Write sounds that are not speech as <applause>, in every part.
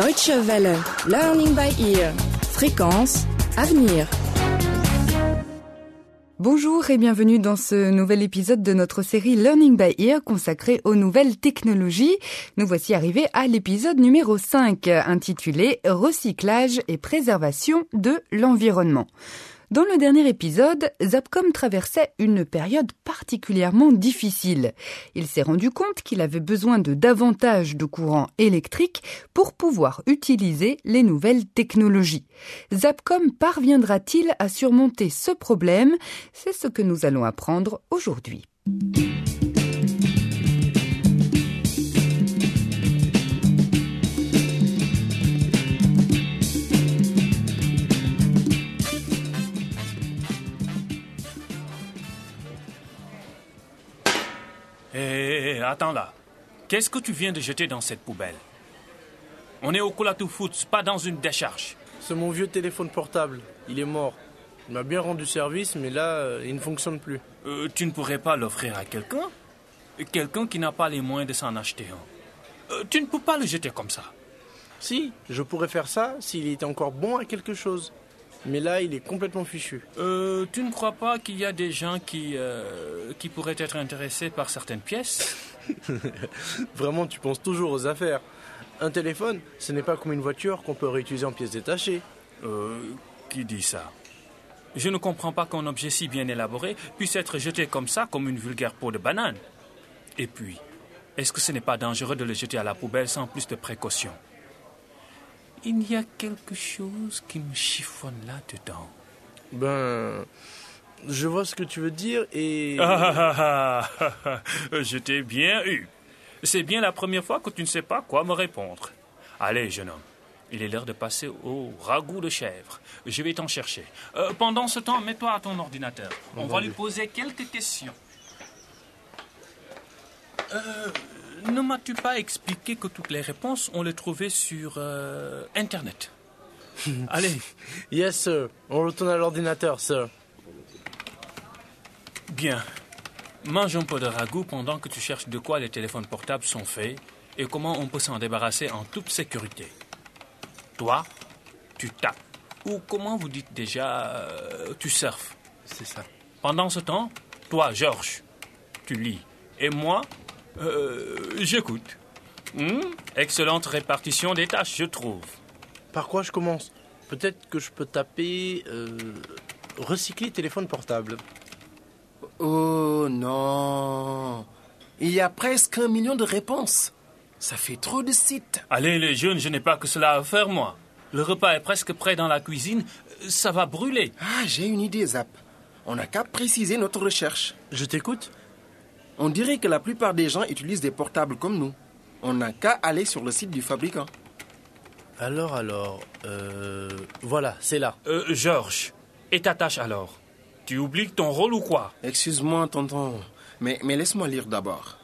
Deutsche Welle, Learning by Ear, Fréquence, Avenir. Bonjour et bienvenue dans ce nouvel épisode de notre série Learning by Ear consacrée aux nouvelles technologies. Nous voici arrivés à l'épisode numéro 5 intitulé Recyclage et préservation de l'environnement. Dans le dernier épisode, Zapcom traversait une période particulièrement difficile. Il s'est rendu compte qu'il avait besoin de davantage de courant électrique pour pouvoir utiliser les nouvelles technologies. Zapcom parviendra-t-il à surmonter ce problème? C'est ce que nous allons apprendre aujourd'hui. Attends là. Qu'est-ce que tu viens de jeter dans cette poubelle? On est au Kulatu Foods, pas dans une décharge. C'est mon vieux téléphone portable. Il est mort. Il m'a bien rendu service, mais là, euh, il ne fonctionne plus. Euh, tu ne pourrais pas l'offrir à quelqu'un? Quelqu'un qui n'a pas les moyens de s'en acheter un. Euh, tu ne peux pas le jeter comme ça. Si, je pourrais faire ça s'il était encore bon à quelque chose. Mais là, il est complètement fichu. Euh, tu ne crois pas qu'il y a des gens qui, euh, qui pourraient être intéressés par certaines pièces <laughs> Vraiment, tu penses toujours aux affaires. Un téléphone, ce n'est pas comme une voiture qu'on peut réutiliser en pièces détachées. Euh, qui dit ça? Je ne comprends pas qu'un objet si bien élaboré puisse être jeté comme ça, comme une vulgaire peau de banane. Et puis, est-ce que ce n'est pas dangereux de le jeter à la poubelle sans plus de précaution Il y a quelque chose qui me chiffonne là-dedans. Ben, je vois ce que tu veux dire et... Ah, ah, ah, ah, Je t'ai bien eu. C'est bien la première fois que tu ne sais pas quoi me répondre. Allez, jeune homme, il est l'heure de passer au ragoût de chèvre. Je vais t'en chercher. Euh, pendant ce temps, mets-toi à ton ordinateur. On va lui poser quelques questions. Euh, ne m'as-tu pas expliqué que toutes les réponses, on les trouvait sur euh, Internet? <laughs> Allez, Yes, sir. On retourne à l'ordinateur, sir. Bien. Mange un peu de ragoût pendant que tu cherches de quoi les téléphones portables sont faits et comment on peut s'en débarrasser en toute sécurité. Toi, tu tapes. Ou comment vous dites déjà, euh, tu surfes? C'est ça. Pendant ce temps, toi, Georges, tu lis. Et moi, euh, j'écoute. Hmm, Excellente répartition des tâches, je trouve. Par quoi je commence Peut-être que je peux taper... euh, recycler téléphone portable. Oh non Il y a presque un million de réponses. Ça fait trop de sites. Allez, les jeunes, je n'ai pas que cela à faire, moi. Le repas est presque prêt dans la cuisine. Ça va brûler. Ah, j'ai une idée, Zap. On n'a qu'à préciser notre recherche. Je t'écoute On dirait que la plupart des gens utilisent des portables comme nous. On n'a qu'à aller sur le site du fabricant. Alors, alors... Euh, voilà, c'est là. Euh, Georges, et ta tâche alors? Tu oublies ton rôle ou quoi? Excuse-moi, tonton, mais, mais laisse-moi lire d'abord.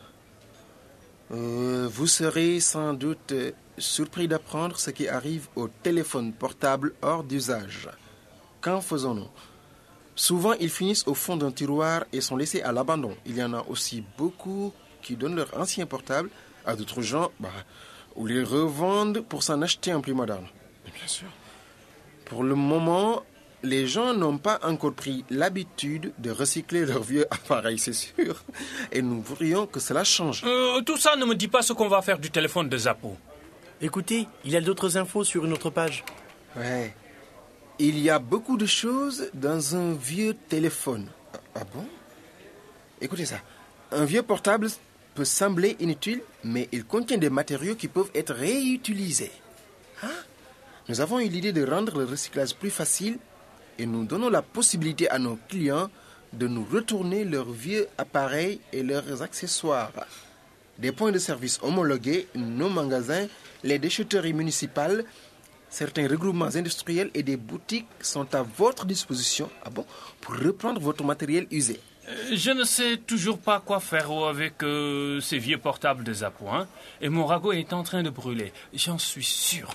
Euh, vous serez sans doute surpris d'apprendre ce qui arrive aux téléphones portables hors d'usage. Qu'en faisons-nous? Souvent, ils finissent au fond d'un tiroir et sont laissés à l'abandon. Il y en a aussi beaucoup qui donnent leur ancien portable à d'autres gens bah, ou les revendent pour s'en acheter un plus moderne. Bien sûr. Pour le moment, les gens n'ont pas encore pris l'habitude de recycler leurs vieux <laughs> appareils, c'est sûr. Et nous voudrions que cela change. Euh, Tout ça ne me dit pas ce qu'on va faire du téléphone de Zappo. Écoutez, il y a d'autres infos sur une autre page. Ouais. Il y a beaucoup de choses dans un vieux téléphone. Ah, ah bon? Écoutez ça. Un vieux portable peut sembler inutile, mais il contient des matériaux qui peuvent être réutilisés. Hein Nous avons eu l'idée de rendre le recyclage plus facile et nous donnons la possibilité à nos clients de nous retourner leurs vieux appareils et leurs accessoires. Des points de service homologués, nos magasins, les déchetteries municipales, certains regroupements industriels et des boutiques sont à votre disposition ah bon, pour reprendre votre matériel usé. Euh, Je ne sais toujours pas quoi faire avec euh, ces vieux portables de Zappo. hein. Et mon ragot est en train de brûler. J'en suis sûr.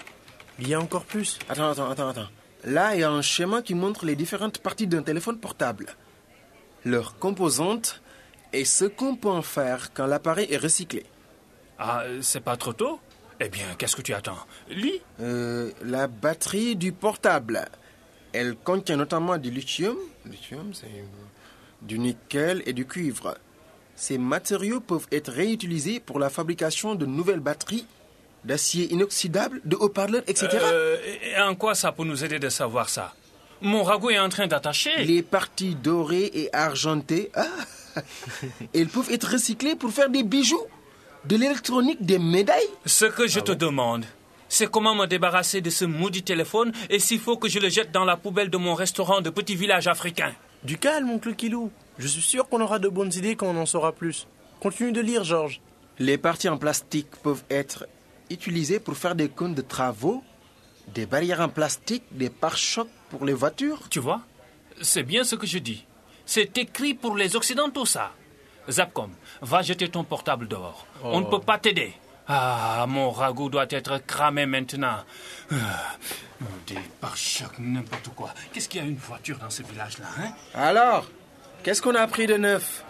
Il y a encore plus. Attends, attends, attends, attends. Là, il y a un schéma qui montre les différentes parties d'un téléphone portable. Leurs composantes et ce qu'on peut en faire quand l'appareil est recyclé. Ah, euh, c'est pas trop tôt Eh bien, qu'est-ce que tu attends? Lis Euh, la batterie du portable. Elle contient notamment du lithium, lithium c'est du nickel et du cuivre. Ces matériaux peuvent être réutilisés pour la fabrication de nouvelles batteries, d'acier inoxydable, de haut-parleurs, etc. Euh, et en quoi ça peut nous aider de savoir ça? Mon ragoût est en train d'attacher. Les parties dorées et argentées, ah, <laughs> elles peuvent être recyclées pour faire des bijoux, de l'électronique, des médailles. Ce que je te demande, c'est comment me débarrasser de ce maudit téléphone et s'il faut que je le jette dans la poubelle de mon restaurant de petit village africain. Du calme, oncle Kilou. Je suis sûr qu'on aura de bonnes idées quand on en saura plus. Continue de lire, Georges. Les parties en plastique peuvent être utilisées pour faire des cônes de travaux, des barrières en plastique, des pare-chocs pour les voitures. Tu vois C'est bien ce que je dis. C'est écrit pour les Occidentaux, ça. Zapcom, va jeter ton portable dehors. On ne peut pas t'aider. Ah, mon ragoût doit être cramé maintenant. Ah, des pare-chocs, n'importe quoi. Qu'est-ce qu'il y a une voiture dans ce village-là, hein? Alors, qu'est-ce qu'on a appris de neuf?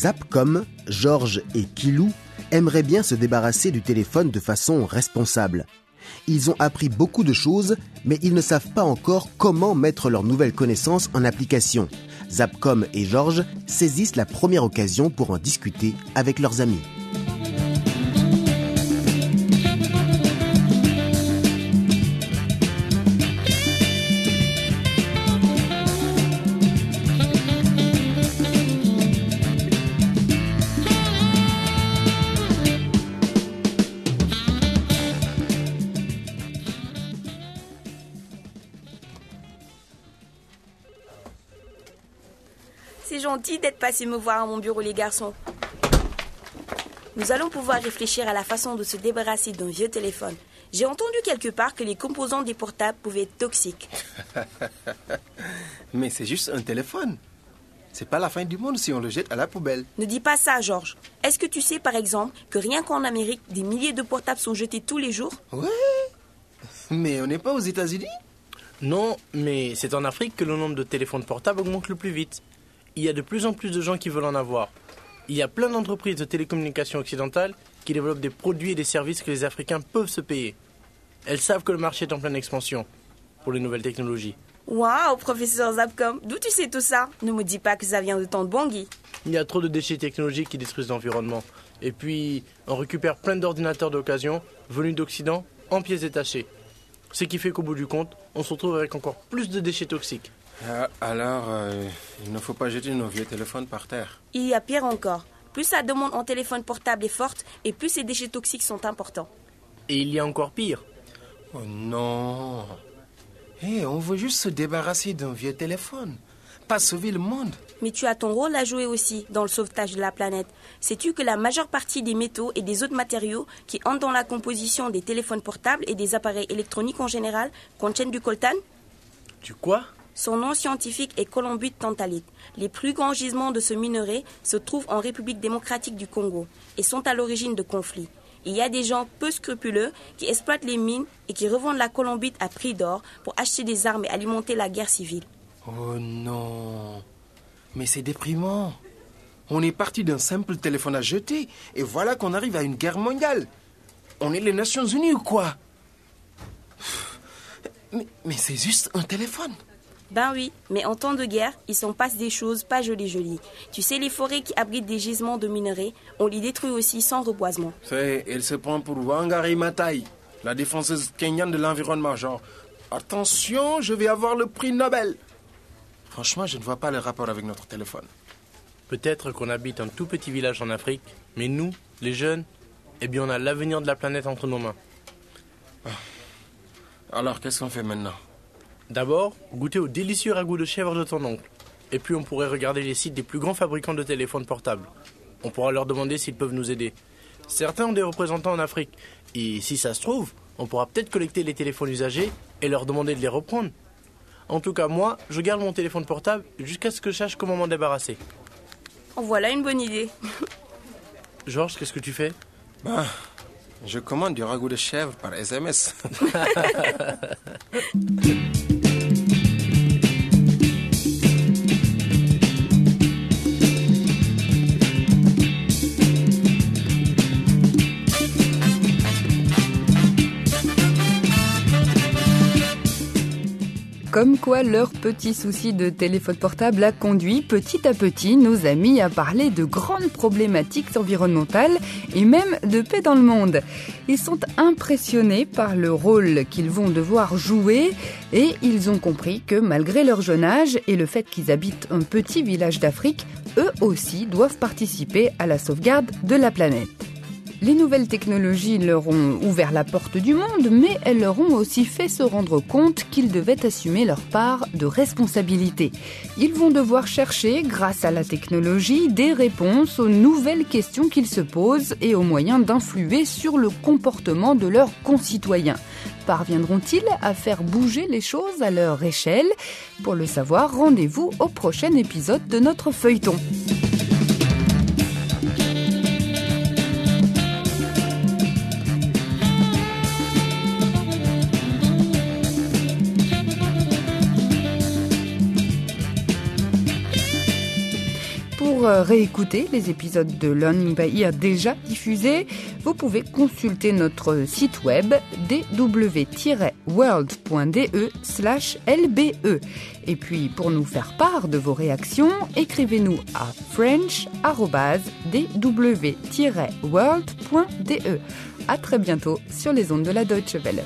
Zapcom, Georges et Kilou aimeraient bien se débarrasser du téléphone de façon responsable. Ils ont appris beaucoup de choses, mais ils ne savent pas encore comment mettre leurs nouvelles connaissances en application. Zapcom et Georges saisissent la première occasion pour en discuter avec leurs amis. Gentil d'être passé me voir à mon bureau, les garçons. Nous allons pouvoir réfléchir à la façon de se débarrasser d'un vieux téléphone. J'ai entendu quelque part que les composants des portables pouvaient être toxiques. <laughs> Mais c'est juste un téléphone. C'est pas la fin du monde si on le jette à la poubelle. Ne dis pas ça, Georges. Est-ce que tu sais, par exemple, que rien qu'en Amérique, des milliers de portables sont jetés tous les jours? Ouais. Mais on n'est pas aux États-Unis? Non, mais c'est en Afrique que le nombre de téléphones portables augmente le plus vite. Il y a de plus en plus de gens qui veulent en avoir. Il y a plein d'entreprises de télécommunications occidentales qui développent des produits et des services que les Africains peuvent se payer. Elles savent que le marché est en pleine expansion pour les nouvelles technologies. Waouh, professeur Zapcom, d'où tu sais tout ça? Ne me dis pas que ça vient de ton Bangui. Il y a trop de déchets technologiques qui détruisent l'environnement. Et puis, on récupère plein d'ordinateurs d'occasion venus d'Occident en pièces détachées. Ce qui fait qu'au bout du compte, on se retrouve avec encore plus de déchets toxiques. Ah, Alors, euh, il ne faut pas jeter nos vieux téléphones par terre. Il y a pire encore. Plus la demande en téléphone portable est forte et plus ces déchets toxiques sont importants. Et il y a encore pire. Oh non Hé, on veut juste se débarrasser d'un vieux téléphone, pas sauver le monde. Mais tu as ton rôle à jouer aussi dans le sauvetage de la planète. Sais-tu que la majeure partie des métaux et des autres matériaux qui entrent dans la composition des téléphones portables et des appareils électroniques en général contiennent du coltan? Tu quoi? Son nom scientifique est columbite tantalite. Les plus grands gisements de ce minerai se trouvent en République démocratique du Congo et sont à l'origine de conflits. Il y a des gens peu scrupuleux qui exploitent les mines et qui revendent la columbite à prix d'or pour acheter des armes et alimenter la guerre civile. Oh non Mais c'est déprimant. On est parti d'un simple téléphone à jeter, et voilà qu'on arrive à une guerre mondiale. On est les Nations Unies ou quoi? Mais, mais c'est juste un téléphone. Ben oui, mais en temps de guerre, il s'en passe des choses pas jolies jolies. Tu sais, les forêts qui abritent des gisements de minerais, on les détruit aussi sans reboisement. C'est, elle se prend pour Wangari Maathai, la défenseuse kenyane de l'environnement. Genre, attention, je vais avoir le prix Nobel. Franchement, je ne vois pas le rapport avec notre téléphone. Peut-être qu'on habite un tout petit village en Afrique, mais nous, les jeunes, eh bien on a l'avenir de la planète entre nos mains. Alors, qu'est-ce qu'on fait maintenant? D'abord, goûter au délicieux ragoût de chèvre de ton oncle. Et puis on pourrait regarder les sites des plus grands fabricants de téléphones portables. On pourra leur demander s'ils peuvent nous aider. Certains ont des représentants en Afrique. Et si ça se trouve, on pourra peut-être collecter les téléphones usagés et leur demander de les reprendre. En tout cas, moi, je garde mon téléphone portable jusqu'à ce que je sache comment m'en débarrasser. En voilà une bonne idée. <laughs> Georges, qu'est-ce que tu fais? Ben, je commande du ragoût de chèvre par SMS. <laughs> Comme quoi leur petit souci de téléphone portable a conduit petit à petit nos amis à parler de grandes problématiques environnementales et même de paix dans le monde. Ils sont impressionnés par le rôle qu'ils vont devoir jouer et ils ont compris que malgré leur jeune âge et le fait qu'ils habitent un petit village d'Afrique, eux aussi doivent participer à la sauvegarde de la planète. Les nouvelles technologies leur ont ouvert la porte du monde, mais elles leur ont aussi fait se rendre compte qu'ils devaient assumer leur part de responsabilité. Ils vont devoir chercher, grâce à la technologie, des réponses aux nouvelles questions qu'ils se posent et aux moyens d'influer sur le comportement de leurs concitoyens. Parviendront-ils à faire bouger les choses à leur échelle? Pour le savoir, rendez-vous au prochain épisode de notre feuilleton. Réécouter les épisodes de Learning by Ear déjà diffusés, vous pouvez consulter notre site web dw-world.de/lbe. Et puis pour nous faire part de vos réactions, écrivez-nous à french@dw-world.de. À très bientôt sur les ondes de la Deutsche Welle.